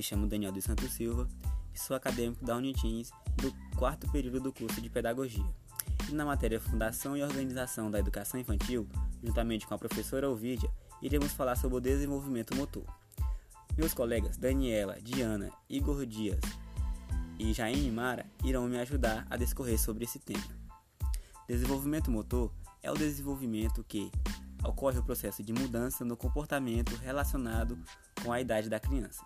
Me chamo Daniel dos Santos Silva e sou acadêmico da Unitins do quarto período do curso de Pedagogia. E na matéria Fundação e Organização da Educação Infantil, juntamente com a professora Ovidia, iremos falar sobre o desenvolvimento motor. Meus colegas Daniela, Diana, Igor Dias e Jaime Mara irão me ajudar a discorrer sobre esse tema. Desenvolvimento motor é o desenvolvimento que ocorre o processo de mudança no comportamento relacionado com a idade da criança,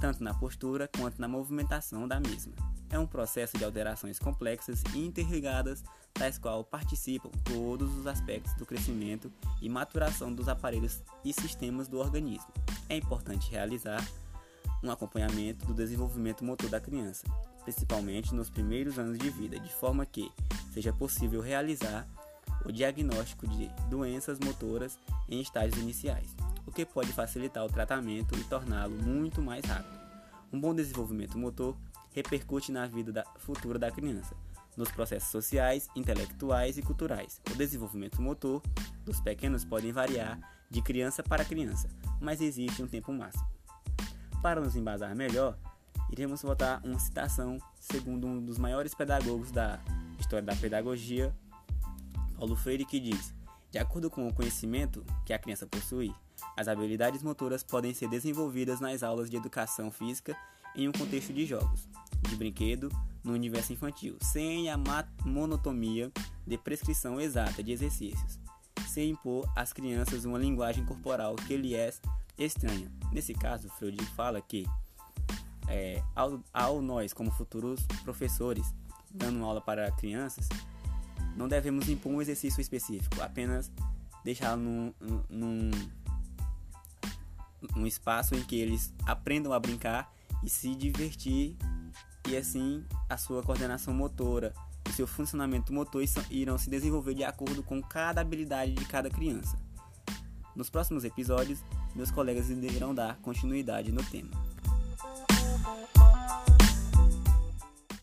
tanto na postura quanto na movimentação da mesma. É um processo de alterações complexas e interligadas, tais qual participam todos os aspectos do crescimento e maturação dos aparelhos e sistemas do organismo. É importante realizar um acompanhamento do desenvolvimento motor da criança, principalmente nos primeiros anos de vida, de forma que seja possível realizar o diagnóstico de doenças motoras em estágios iniciais, o que pode facilitar o tratamento e torná-lo muito mais rápido. Um bom desenvolvimento motor repercute na vida da, futura da criança, nos processos sociais, intelectuais e culturais. O desenvolvimento motor dos pequenos pode variar de criança para criança, mas existe um tempo máximo. Para nos embasar melhor, iremos botar uma citação segundo um dos maiores pedagogos da história da pedagogia, Paulo Freire, que diz: De acordo com o conhecimento que a criança possui, as habilidades motoras podem ser desenvolvidas nas aulas de educação física em um contexto de jogos, de brinquedo, no universo infantil, sem a monotonia de prescrição exata de exercícios, sem impor às crianças uma linguagem corporal que lhe é estranha. Nesse caso, Freud fala que, é, ao, ao nós, como futuros professores, dando aula para crianças, não devemos impor um exercício específico, apenas deixá-lo num, num, num espaço em que eles aprendam a brincar e se divertir e assim a sua coordenação motora e seu funcionamento motor irão se desenvolver de acordo com cada habilidade de cada criança. Nos próximos episódios, meus colegas irão dar continuidade no tema.